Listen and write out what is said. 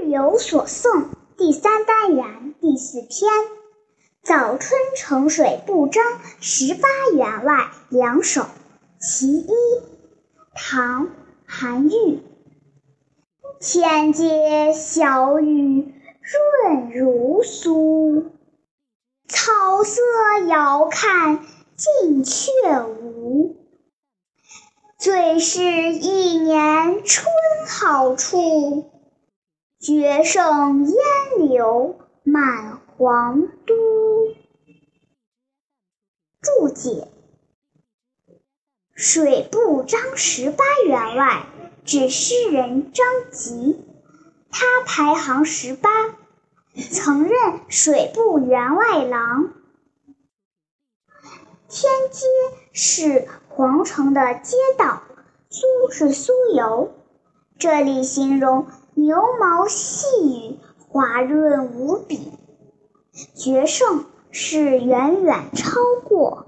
日有所诵第三单元第四篇：早春呈水不张十八员外两首其一，唐·韩愈。天街小雨润如酥，草色遥看近却无。最是一年春好处，绝胜烟柳满皇都。注解：水部张十八员外。指诗人张籍，他排行十八，曾任水部员外郎。天街是皇城的街道，苏是酥油，这里形容牛毛细雨，滑润无比。绝胜是远远超过。